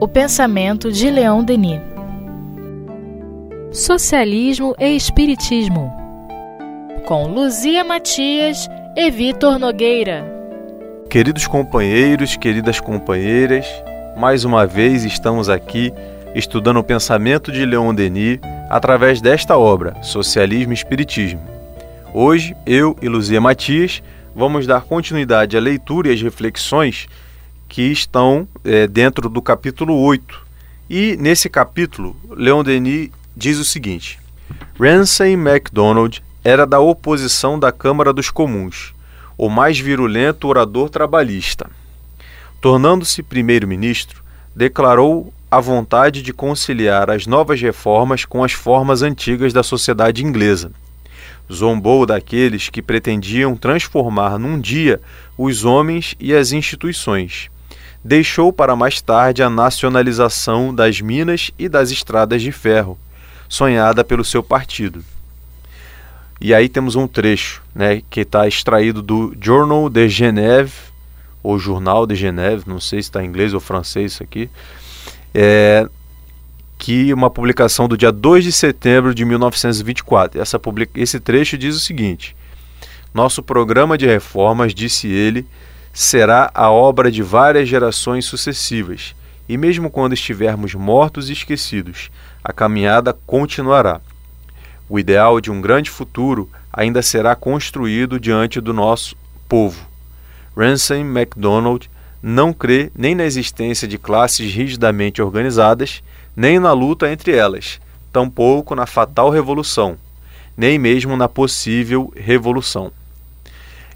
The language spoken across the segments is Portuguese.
O pensamento de Leon Denis. Socialismo e Espiritismo. Com Luzia Matias e Vitor Nogueira. Queridos companheiros, queridas companheiras, mais uma vez estamos aqui estudando o pensamento de Leon Denis através desta obra, Socialismo e Espiritismo. Hoje, eu e Luzia Matias vamos dar continuidade à leitura e às reflexões que estão é, dentro do capítulo 8. E nesse capítulo, Leon Denis diz o seguinte: Ramsay MacDonald era da oposição da Câmara dos Comuns, o mais virulento orador trabalhista. Tornando-se primeiro-ministro, declarou a vontade de conciliar as novas reformas com as formas antigas da sociedade inglesa. Zombou daqueles que pretendiam transformar num dia os homens e as instituições. Deixou para mais tarde a nacionalização das minas e das estradas de ferro, sonhada pelo seu partido. E aí temos um trecho né, que está extraído do Journal de Genève, ou Jornal de Genève, não sei se está em inglês ou francês isso aqui, é, que uma publicação do dia 2 de setembro de 1924. Essa publica, esse trecho diz o seguinte: Nosso programa de reformas, disse ele, será a obra de várias gerações sucessivas, e mesmo quando estivermos mortos e esquecidos, a caminhada continuará. O ideal de um grande futuro ainda será construído diante do nosso povo. Ramsay MacDonald não crê nem na existência de classes rigidamente organizadas, nem na luta entre elas, tampouco na fatal revolução, nem mesmo na possível revolução.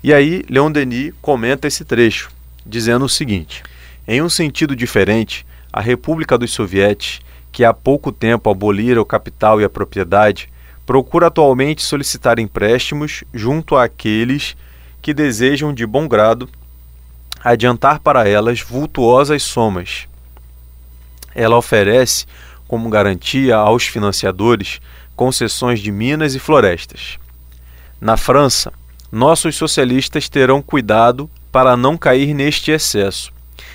E aí, Leon Denis comenta esse trecho, dizendo o seguinte: Em um sentido diferente, a República dos Sovietes, que há pouco tempo abolira o capital e a propriedade, procura atualmente solicitar empréstimos junto àqueles que desejam de bom grado adiantar para elas vultuosas somas. Ela oferece como garantia aos financiadores concessões de minas e florestas. Na França, nossos socialistas terão cuidado para não cair neste excesso.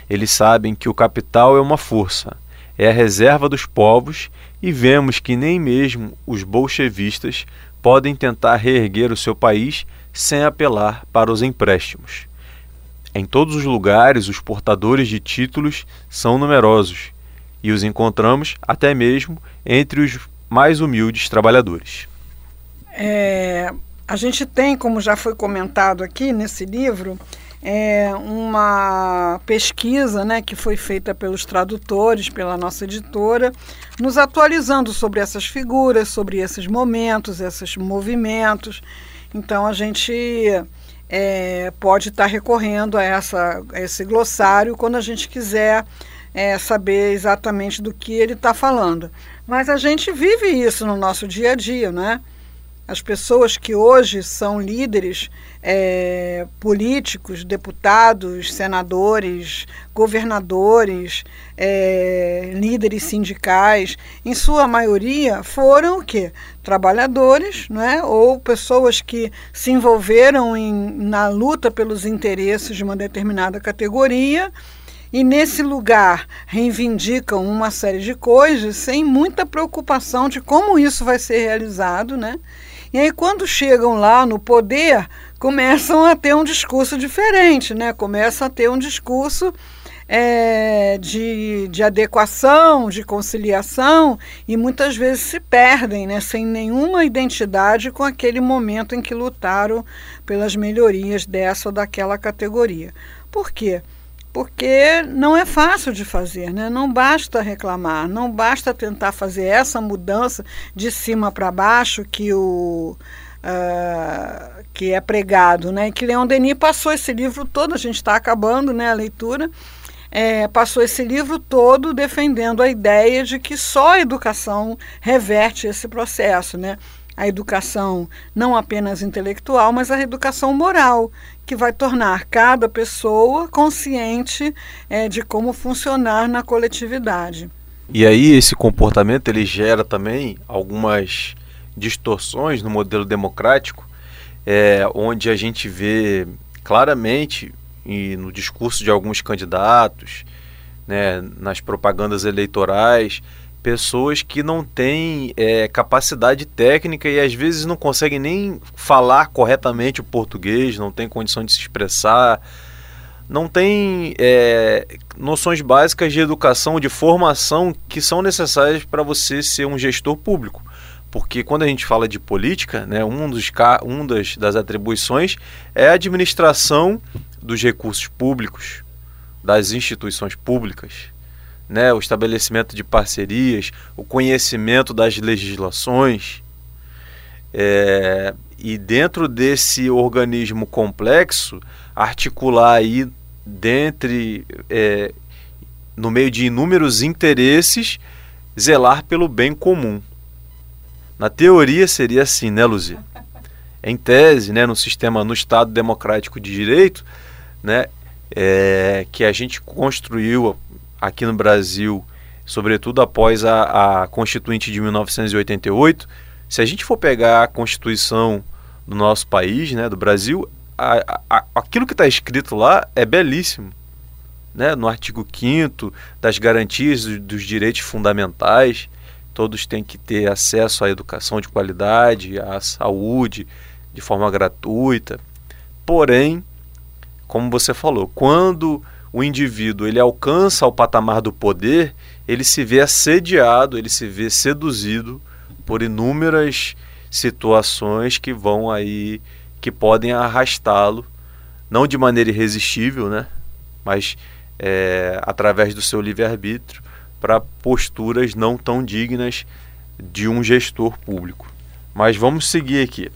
Eles sabem que o capital é uma força, é a reserva dos povos e vemos que nem mesmo os bolchevistas podem tentar reerguer o seu país sem apelar para os empréstimos. Em todos os lugares, os portadores de títulos são numerosos e os encontramos até mesmo entre os mais humildes trabalhadores. É, a gente tem, como já foi comentado aqui nesse livro, é uma pesquisa né, que foi feita pelos tradutores, pela nossa editora, nos atualizando sobre essas figuras, sobre esses momentos, esses movimentos. Então a gente é, pode estar recorrendo a, essa, a esse glossário quando a gente quiser é, saber exatamente do que ele está falando. Mas a gente vive isso no nosso dia a dia, né? As pessoas que hoje são líderes é, políticos, deputados, senadores, governadores, é, líderes sindicais, em sua maioria foram o quê? Trabalhadores, né? ou pessoas que se envolveram em, na luta pelos interesses de uma determinada categoria e nesse lugar reivindicam uma série de coisas sem muita preocupação de como isso vai ser realizado, né? E aí, quando chegam lá no poder, começam a ter um discurso diferente, né? Começam a ter um discurso é, de, de adequação, de conciliação, e muitas vezes se perdem, né? Sem nenhuma identidade com aquele momento em que lutaram pelas melhorias dessa ou daquela categoria. Por quê? Porque não é fácil de fazer, né? não basta reclamar, não basta tentar fazer essa mudança de cima para baixo que o uh, que é pregado, né? que Leon Denis passou esse livro todo, a gente está acabando né, a leitura, é, passou esse livro todo defendendo a ideia de que só a educação reverte esse processo, né? A educação não apenas intelectual, mas a educação moral, que vai tornar cada pessoa consciente é, de como funcionar na coletividade. E aí esse comportamento ele gera também algumas distorções no modelo democrático, é, onde a gente vê claramente e no discurso de alguns candidatos, né, nas propagandas eleitorais, pessoas que não têm é, capacidade técnica e às vezes não conseguem nem falar corretamente o português, não têm condição de se expressar, não têm é, noções básicas de educação, de formação que são necessárias para você ser um gestor público. Porque quando a gente fala de política, né, um, dos, um das, das atribuições é a administração dos recursos públicos, das instituições públicas né, o estabelecimento de parcerias, o conhecimento das legislações. É, e dentro desse organismo complexo, articular aí dentre, é, no meio de inúmeros interesses, zelar pelo bem comum. Na teoria seria assim, né, Luzia? Em tese, né, no sistema, no Estado democrático de direito, né, é, que a gente construiu aqui no Brasil, sobretudo após a, a Constituinte de 1988, se a gente for pegar a Constituição do nosso país, né, do Brasil, a, a, aquilo que está escrito lá é belíssimo. Né? No artigo 5 das garantias dos, dos direitos fundamentais, todos têm que ter acesso à educação de qualidade, à saúde de forma gratuita. Porém, como você falou, quando o indivíduo ele alcança o patamar do poder, ele se vê assediado, ele se vê seduzido por inúmeras situações que vão aí que podem arrastá-lo não de maneira irresistível, né, mas é, através do seu livre-arbítrio para posturas não tão dignas de um gestor público. Mas vamos seguir aqui.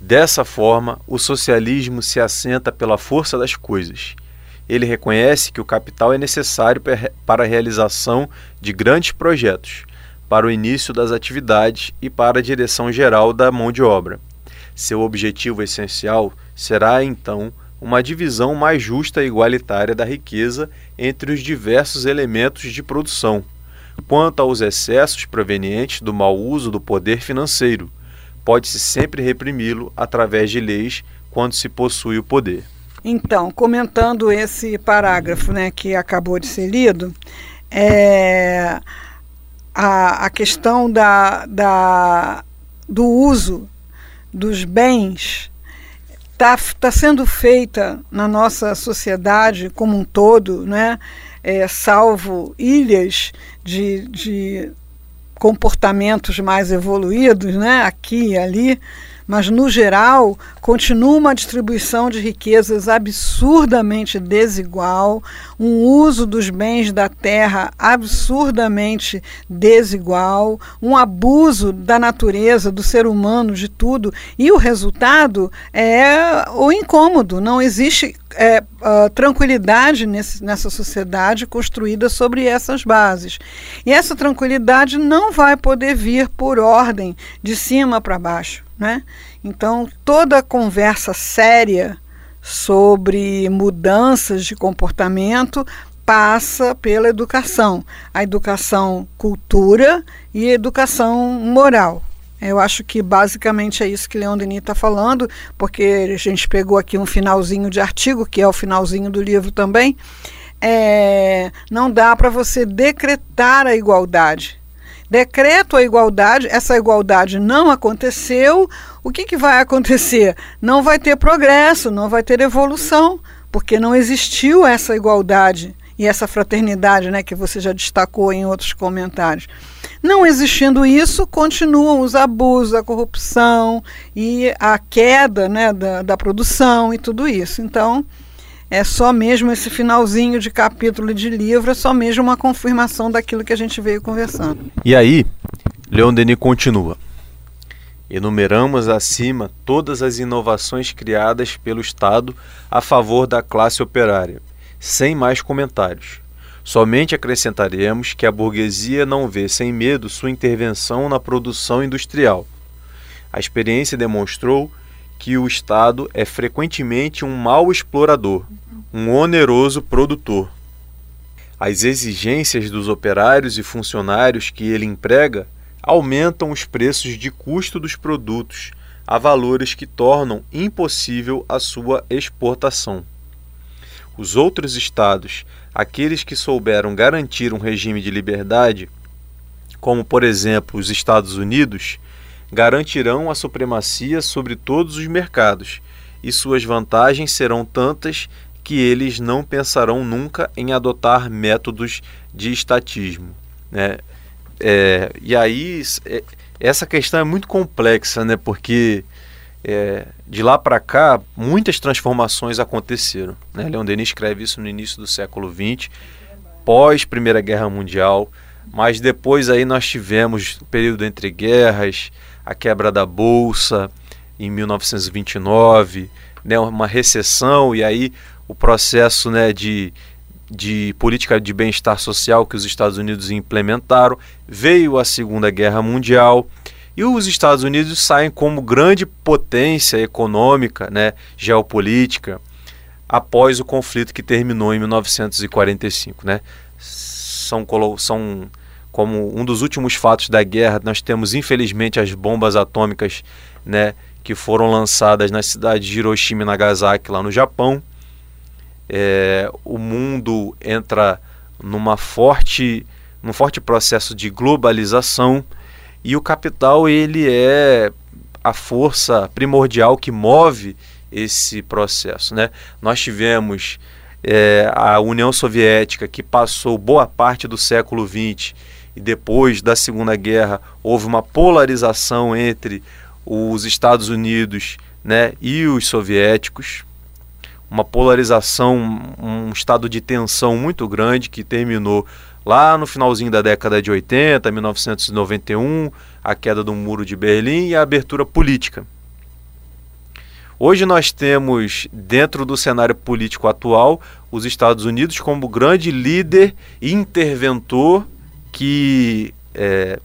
Dessa forma, o socialismo se assenta pela força das coisas ele reconhece que o capital é necessário para a realização de grandes projetos, para o início das atividades e para a direção geral da mão de obra. Seu objetivo essencial será, então, uma divisão mais justa e igualitária da riqueza entre os diversos elementos de produção. Quanto aos excessos provenientes do mau uso do poder financeiro, pode-se sempre reprimi-lo através de leis quando se possui o poder. Então, comentando esse parágrafo né, que acabou de ser lido, é, a, a questão da, da, do uso dos bens está tá sendo feita na nossa sociedade como um todo, né? É, salvo ilhas de, de comportamentos mais evoluídos, né? aqui e ali, mas no geral continua uma distribuição de riquezas absurdamente desigual, um uso dos bens da terra absurdamente desigual, um abuso da natureza, do ser humano, de tudo, e o resultado é o incômodo. Não existe é, uh, tranquilidade nesse, nessa sociedade construída sobre essas bases. E essa tranquilidade não vai poder vir por ordem de cima para baixo. Né? Então, toda conversa séria sobre mudanças de comportamento passa pela educação. A educação cultura e a educação moral. Eu acho que basicamente é isso que Leon Denis está falando, porque a gente pegou aqui um finalzinho de artigo, que é o finalzinho do livro também. É, não dá para você decretar a igualdade. Decreto a igualdade, essa igualdade não aconteceu, o que, que vai acontecer? Não vai ter progresso, não vai ter evolução, porque não existiu essa igualdade e essa fraternidade né, que você já destacou em outros comentários. Não existindo isso, continuam os abusos, a corrupção e a queda né, da, da produção e tudo isso. Então, é só mesmo esse finalzinho de capítulo de livro, é só mesmo uma confirmação daquilo que a gente veio conversando. E aí, Leon Denis continua. Enumeramos acima todas as inovações criadas pelo Estado a favor da classe operária sem mais comentários. Somente acrescentaremos que a burguesia não vê sem medo sua intervenção na produção industrial. A experiência demonstrou que o Estado é frequentemente um mau explorador, um oneroso produtor. As exigências dos operários e funcionários que ele emprega aumentam os preços de custo dos produtos a valores que tornam impossível a sua exportação. Os outros estados, aqueles que souberam garantir um regime de liberdade, como por exemplo os Estados Unidos, garantirão a supremacia sobre todos os mercados, e suas vantagens serão tantas que eles não pensarão nunca em adotar métodos de estatismo. Né? É, e aí, é, essa questão é muito complexa, né? porque é, de lá para cá, muitas transformações aconteceram. Né? Leon Denis escreve isso no início do século XX, pós Primeira Guerra Mundial, mas depois aí nós tivemos o período entre guerras, a quebra da bolsa em 1929, né, uma recessão e aí o processo né, de, de política de bem-estar social que os Estados Unidos implementaram, veio a Segunda Guerra Mundial e os Estados Unidos saem como grande potência econômica, né, geopolítica, após o conflito que terminou em 1945. Né? São, são como um dos últimos fatos da guerra, nós temos infelizmente as bombas atômicas né, que foram lançadas na cidade de Hiroshima e Nagasaki, lá no Japão. É, o mundo entra numa forte, num forte processo de globalização e o capital ele é a força primordial que move esse processo. Né? Nós tivemos é, a União Soviética que passou boa parte do século XX e depois da Segunda Guerra houve uma polarização entre os Estados Unidos né, e os soviéticos, uma polarização, um estado de tensão muito grande que terminou lá no finalzinho da década de 80, 1991, a queda do Muro de Berlim e a abertura política. Hoje nós temos, dentro do cenário político atual, os Estados Unidos como grande líder e interventor que, é,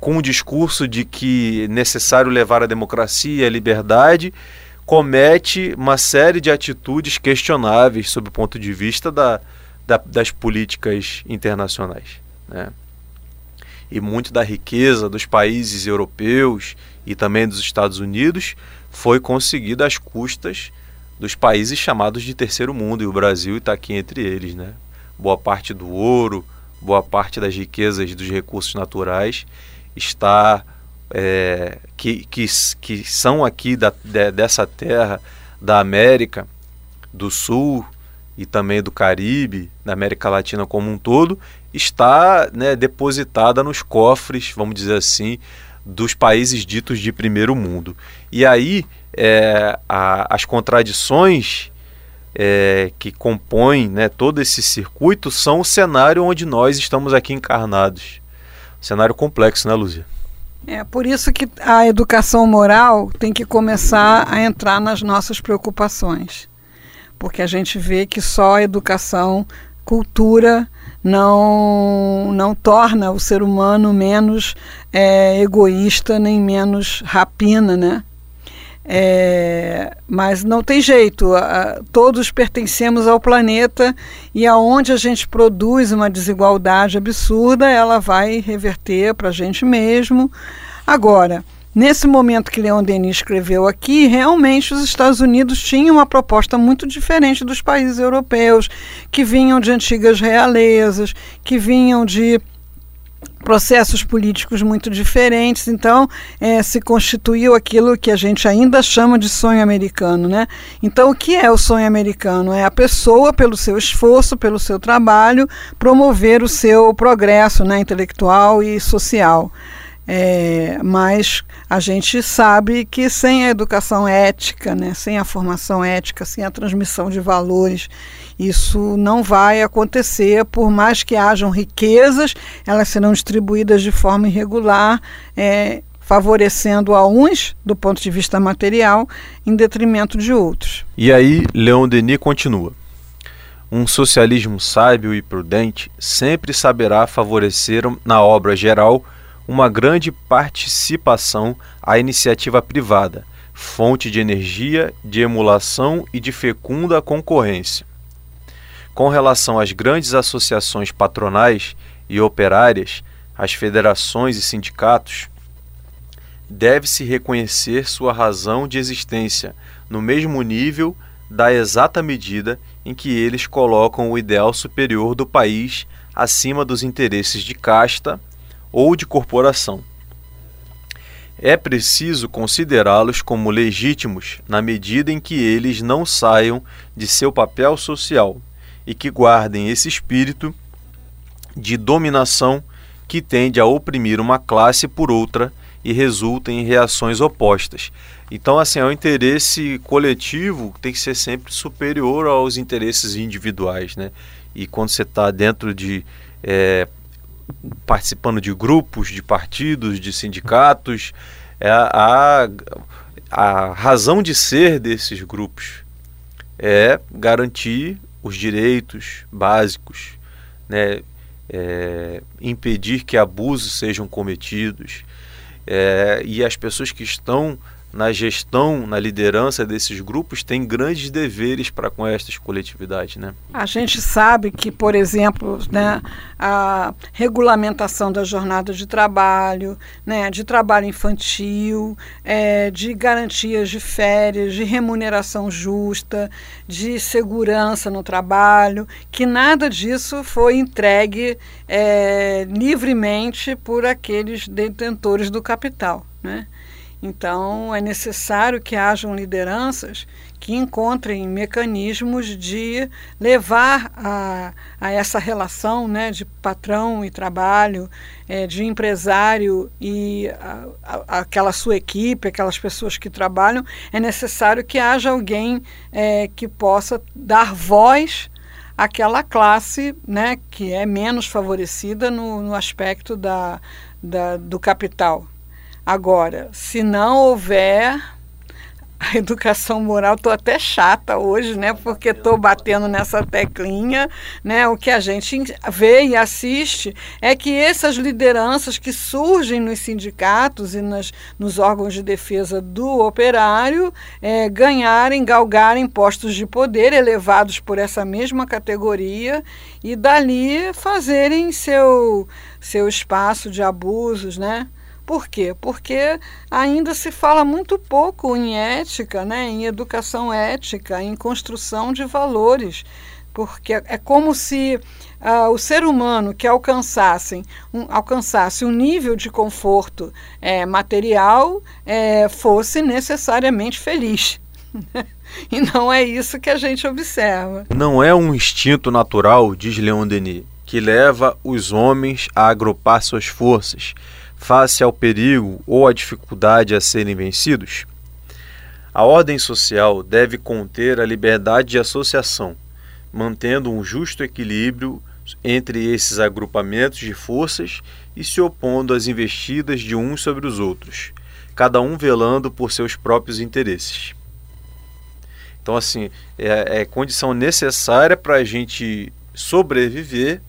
com o discurso de que é necessário levar a democracia e a liberdade, comete uma série de atitudes questionáveis sob o ponto de vista da, da, das políticas internacionais. Né? E muito da riqueza dos países europeus e também dos Estados Unidos foi conseguida às custas dos países chamados de terceiro mundo, e o Brasil está aqui entre eles. Né? Boa parte do ouro, boa parte das riquezas dos recursos naturais está é, que, que, que são aqui da, de, dessa terra da América do Sul e também do Caribe, da América Latina como um todo, está né, depositada nos cofres, vamos dizer assim, dos países ditos de primeiro mundo. E aí é, a, as contradições é, que compõem né, todo esse circuito são o cenário onde nós estamos aqui encarnados. Cenário complexo, né, Luzia? É por isso que a educação moral tem que começar a entrar nas nossas preocupações porque a gente vê que só educação, cultura, não, não torna o ser humano menos é, egoísta nem menos rapina, né? É, mas não tem jeito, todos pertencemos ao planeta e aonde a gente produz uma desigualdade absurda, ela vai reverter para a gente mesmo. Agora, Nesse momento que Leon Denis escreveu aqui, realmente os Estados Unidos tinham uma proposta muito diferente dos países europeus, que vinham de antigas realezas, que vinham de processos políticos muito diferentes, então é, se constituiu aquilo que a gente ainda chama de sonho americano, né? Então o que é o sonho americano? É a pessoa pelo seu esforço, pelo seu trabalho, promover o seu progresso, né, intelectual e social. É, mas a gente sabe que sem a educação ética, né, sem a formação ética, sem a transmissão de valores, isso não vai acontecer, por mais que hajam riquezas, elas serão distribuídas de forma irregular, é, favorecendo a uns do ponto de vista material, em detrimento de outros. E aí, Leon Denis continua. Um socialismo sábio e prudente sempre saberá favorecer na obra geral uma grande participação à iniciativa privada, fonte de energia, de emulação e de fecunda concorrência. Com relação às grandes associações patronais e operárias, as federações e sindicatos, deve-se reconhecer sua razão de existência no mesmo nível da exata medida em que eles colocam o ideal superior do país acima dos interesses de casta ou de corporação. É preciso considerá-los como legítimos na medida em que eles não saiam de seu papel social e que guardem esse espírito de dominação que tende a oprimir uma classe por outra e resulta em reações opostas. Então, assim, é o interesse coletivo tem que ser sempre superior aos interesses individuais, né? E quando você está dentro de é, participando de grupos, de partidos, de sindicatos, é a, a razão de ser desses grupos é garantir os direitos básicos, né? É, impedir que abusos sejam cometidos, é, e as pessoas que estão na gestão, na liderança desses grupos, têm grandes deveres para com estas coletividades. Né? A gente sabe que, por exemplo, né, a regulamentação da jornada de trabalho, né, de trabalho infantil, é, de garantias de férias, de remuneração justa, de segurança no trabalho, que nada disso foi entregue é, livremente por aqueles detentores do capital. Né? Então, é necessário que hajam lideranças que encontrem mecanismos de levar a, a essa relação né, de patrão e trabalho, é, de empresário e a, a, aquela sua equipe, aquelas pessoas que trabalham. É necessário que haja alguém é, que possa dar voz àquela classe né, que é menos favorecida no, no aspecto da, da, do capital. Agora, se não houver a educação moral, estou até chata hoje, né? Porque estou batendo nessa teclinha, né? O que a gente vê e assiste é que essas lideranças que surgem nos sindicatos e nas, nos órgãos de defesa do operário é, ganharem, galgarem postos de poder elevados por essa mesma categoria e dali fazerem seu, seu espaço de abusos, né? Por quê? Porque ainda se fala muito pouco em ética, né, em educação ética, em construção de valores, porque é como se uh, o ser humano que alcançasse um, alcançasse um nível de conforto é, material é, fosse necessariamente feliz. e não é isso que a gente observa. Não é um instinto natural, diz Leon Denis, que leva os homens a agrupar suas forças face ao perigo ou à dificuldade a serem vencidos? A ordem social deve conter a liberdade de associação, mantendo um justo equilíbrio entre esses agrupamentos de forças e se opondo às investidas de uns sobre os outros, cada um velando por seus próprios interesses. Então, assim, é, é condição necessária para a gente sobreviver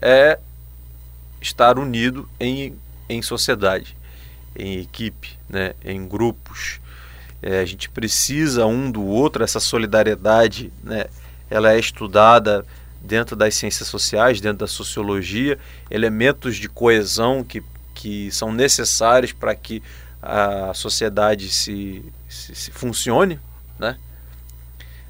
é estar unido em em sociedade, em equipe, né, em grupos. É, a gente precisa um do outro, essa solidariedade, né, ela é estudada dentro das ciências sociais, dentro da sociologia, elementos de coesão que, que são necessários para que a sociedade se, se, se funcione, né?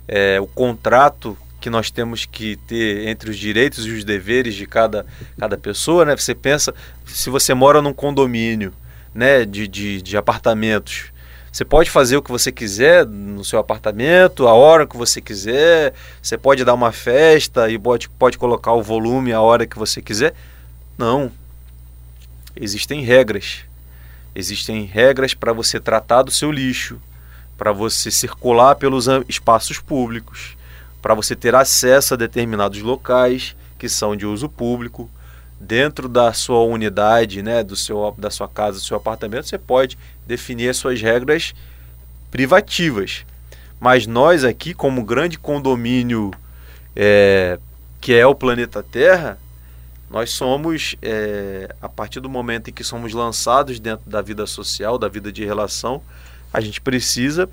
É, o contrato que nós temos que ter entre os direitos e os deveres de cada, cada pessoa, né? Você pensa, se você mora num condomínio, né, de, de, de apartamentos, você pode fazer o que você quiser no seu apartamento, a hora que você quiser, você pode dar uma festa e pode, pode colocar o volume a hora que você quiser. Não. Existem regras. Existem regras para você tratar do seu lixo, para você circular pelos espaços públicos para você ter acesso a determinados locais que são de uso público. Dentro da sua unidade, né, do seu, da sua casa, do seu apartamento, você pode definir as suas regras privativas. Mas nós aqui, como grande condomínio é, que é o planeta Terra, nós somos, é, a partir do momento em que somos lançados dentro da vida social, da vida de relação, a gente precisa,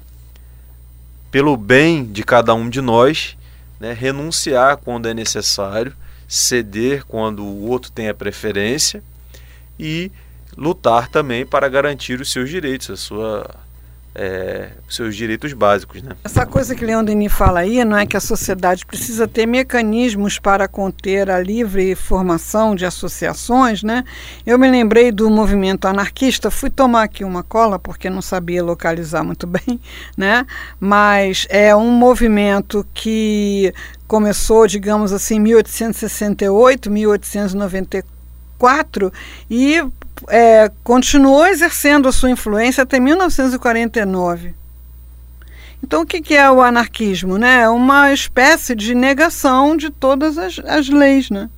pelo bem de cada um de nós, né, renunciar quando é necessário, ceder quando o outro tem a preferência e lutar também para garantir os seus direitos, a sua, é, seus direitos básicos. Né? Essa coisa que Leon Denis fala aí, não é que a sociedade precisa ter mecanismos para conter a livre formação de associações, né? Eu me lembrei do movimento anarquista, fui tomar aqui uma cola porque não sabia localizar muito bem, né? Mas é um movimento que começou, digamos assim, em 1868, 1894 e é, continuou exercendo a sua influência até 1949. Então, o que, é o anarquismo? Né? É uma espécie de negação de todas as, as leis. Né?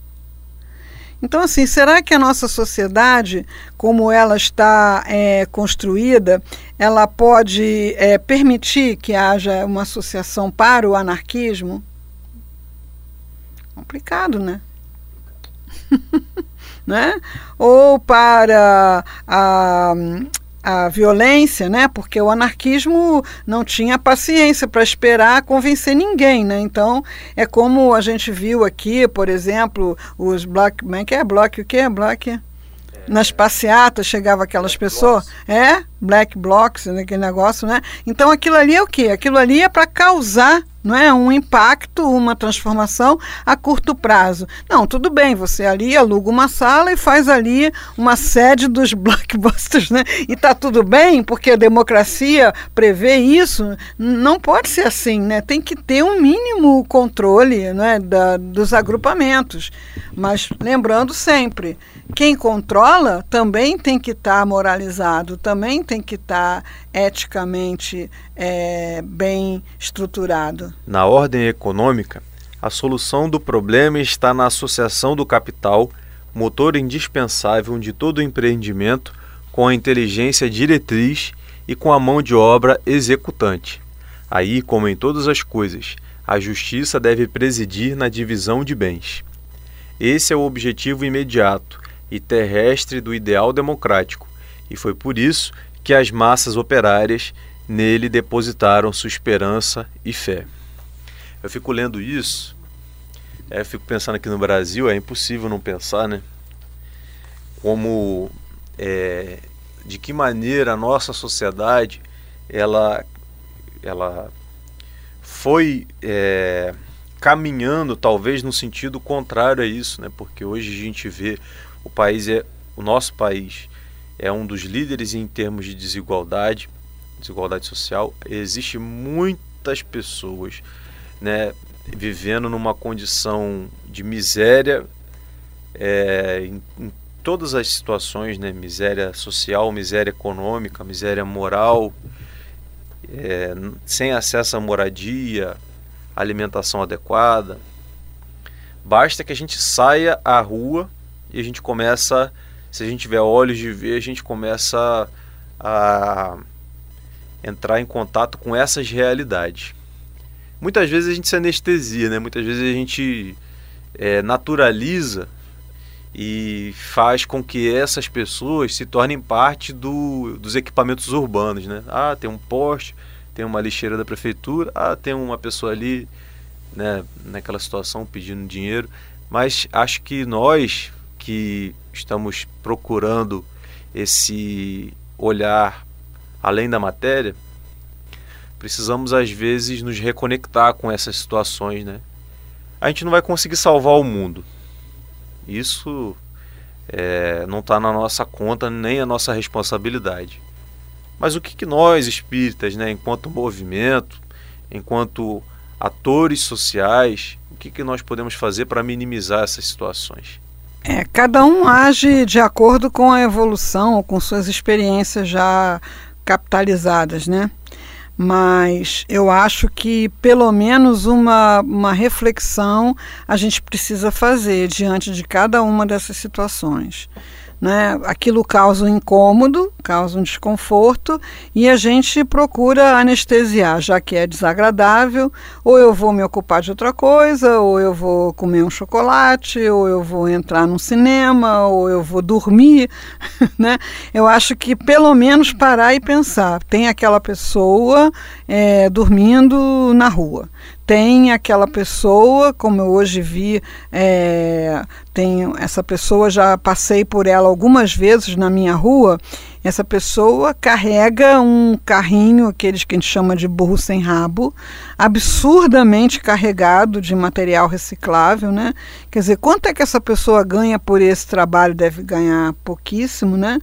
Então, assim, será que a nossa sociedade, como ela está é, construída, ela pode é, permitir que haja uma associação para o anarquismo? Complicado, né? né? ou para a, a violência, né? Porque o anarquismo não tinha paciência para esperar convencer ninguém, né? Então é como a gente viu aqui, por exemplo, os black, como é que é block o que é black? nas passeatas chegava aquelas pessoas, é, black blocs, aquele negócio, né? Então aquilo ali é o quê? Aquilo ali é para causar não é um impacto, uma transformação a curto prazo. Não, tudo bem, você ali aluga uma sala e faz ali uma sede dos blockbusters, né? E tá tudo bem, porque a democracia prevê isso. Não pode ser assim, né? Tem que ter um mínimo controle, né, da, dos agrupamentos. Mas lembrando sempre, quem controla também tem que estar tá moralizado, também tem que estar eticamente é, bem estruturado. Na ordem econômica, a solução do problema está na associação do capital, motor indispensável de todo empreendimento, com a inteligência diretriz e com a mão de obra executante. Aí, como em todas as coisas, a justiça deve presidir na divisão de bens. Esse é o objetivo imediato e terrestre do ideal democrático, e foi por isso que as massas operárias nele depositaram sua esperança e fé. Eu fico lendo isso, é, fico pensando aqui no Brasil, é impossível não pensar, né? Como, é, de que maneira a nossa sociedade, ela, ela foi é, caminhando talvez no sentido contrário a isso, né? Porque hoje a gente vê o país é o nosso país é um dos líderes em termos de desigualdade, desigualdade social. Existem muitas pessoas, né, vivendo numa condição de miséria é, em, em, todas as situações, né, miséria social, miséria econômica, miséria moral, é, sem acesso à moradia, alimentação adequada. Basta que a gente saia à rua e a gente começa, se a gente tiver olhos de ver, a gente começa a entrar em contato com essas realidades. Muitas vezes a gente se anestesia, né? Muitas vezes a gente é, naturaliza e faz com que essas pessoas se tornem parte do, dos equipamentos urbanos, né? Ah, tem um poste, tem uma lixeira da prefeitura, ah, tem uma pessoa ali, né, naquela situação pedindo dinheiro, mas acho que nós que estamos procurando esse olhar além da matéria, precisamos às vezes nos reconectar com essas situações, né? A gente não vai conseguir salvar o mundo. Isso é, não está na nossa conta nem a nossa responsabilidade. Mas o que, que nós espíritas, né, enquanto movimento, enquanto atores sociais, o que, que nós podemos fazer para minimizar essas situações? É, cada um age de acordo com a evolução com suas experiências já capitalizadas, né? Mas eu acho que pelo menos uma, uma reflexão a gente precisa fazer diante de cada uma dessas situações né? Aquilo causa um incômodo, causa um desconforto e a gente procura anestesiar, já que é desagradável, ou eu vou me ocupar de outra coisa, ou eu vou comer um chocolate, ou eu vou entrar num cinema, ou eu vou dormir, né? Eu acho que pelo menos parar e pensar, tem aquela pessoa é, dormindo na rua tem aquela pessoa, como eu hoje vi, é, tem essa pessoa, já passei por ela algumas vezes na minha rua, essa pessoa carrega um carrinho, aqueles que a gente chama de burro sem rabo, absurdamente carregado de material reciclável, né? Quer dizer, quanto é que essa pessoa ganha por esse trabalho? Deve ganhar pouquíssimo, né?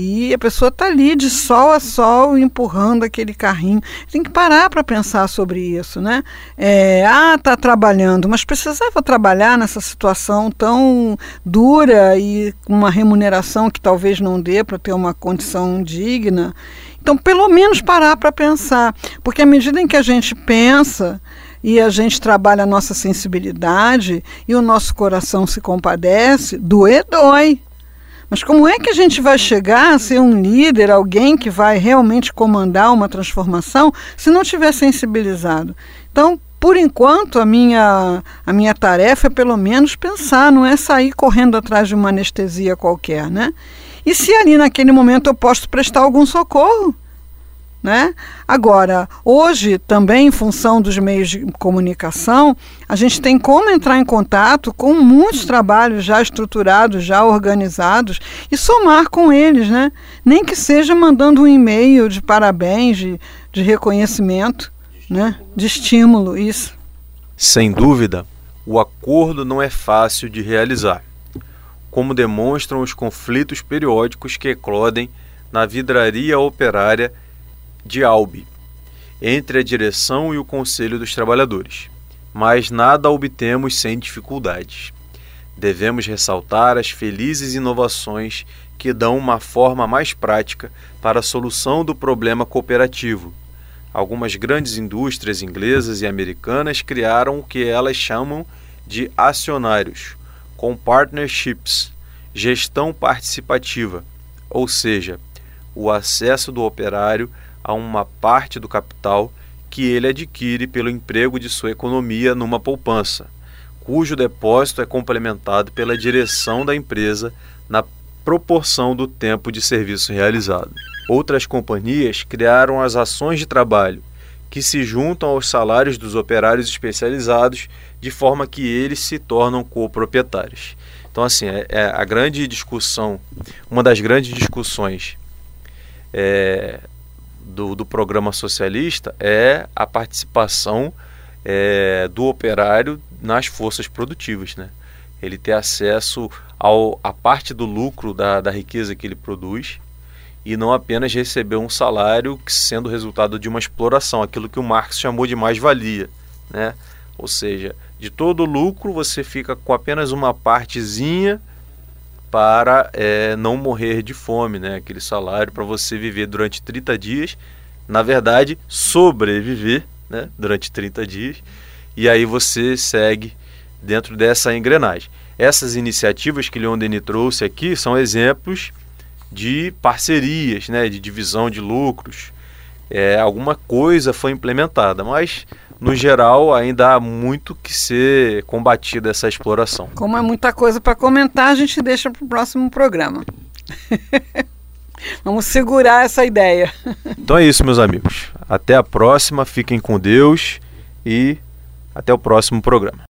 E a pessoa está ali de sol a sol empurrando aquele carrinho. Tem que parar para pensar sobre isso, né? É, ah, está trabalhando, mas precisava trabalhar nessa situação tão dura e com uma remuneração que talvez não dê para ter uma condição digna. Então, pelo menos parar para pensar, porque à medida em que a gente pensa e a gente trabalha a nossa sensibilidade e o nosso coração se compadece, doer dói. Mas como é que a gente vai chegar a ser um líder, alguém que vai realmente comandar uma transformação, se não tiver sensibilizado? Então, por enquanto, a minha, a minha tarefa é pelo menos pensar, não é sair correndo atrás de uma anestesia qualquer, né? E se ali naquele momento eu posso prestar algum socorro? Né? Agora, hoje, também em função dos meios de comunicação, a gente tem como entrar em contato com muitos trabalhos já estruturados, já organizados, e somar com eles, né? nem que seja mandando um e-mail de parabéns, de, de reconhecimento, de né? de estímulo, isso. Sem dúvida, o acordo não é fácil de realizar, como demonstram os conflitos periódicos que eclodem na vidraria operária de Albi, entre a direção e o Conselho dos Trabalhadores, mas nada obtemos sem dificuldades. Devemos ressaltar as felizes inovações que dão uma forma mais prática para a solução do problema cooperativo. Algumas grandes indústrias inglesas e americanas criaram o que elas chamam de acionários, com partnerships, gestão participativa, ou seja, o acesso do operário a uma parte do capital que ele adquire pelo emprego de sua economia numa poupança, cujo depósito é complementado pela direção da empresa na proporção do tempo de serviço realizado. Outras companhias criaram as ações de trabalho, que se juntam aos salários dos operários especializados, de forma que eles se tornam coproprietários. Então, assim, é, é a grande discussão, uma das grandes discussões é, do, do programa socialista é a participação é, do operário nas forças produtivas, né? Ele ter acesso ao, a parte do lucro da, da riqueza que ele produz e não apenas receber um salário sendo resultado de uma exploração, aquilo que o Marx chamou de mais-valia, né? Ou seja, de todo o lucro você fica com apenas uma partezinha para é, não morrer de fome, né? aquele salário para você viver durante 30 dias, na verdade, sobreviver né? durante 30 dias, e aí você segue dentro dessa engrenagem. Essas iniciativas que Leon Denis trouxe aqui são exemplos de parcerias, né? de divisão de lucros. É, alguma coisa foi implementada, mas no geral, ainda há muito que ser combatida essa exploração. Como é muita coisa para comentar, a gente deixa para o próximo programa. Vamos segurar essa ideia. Então é isso, meus amigos. Até a próxima, fiquem com Deus e até o próximo programa.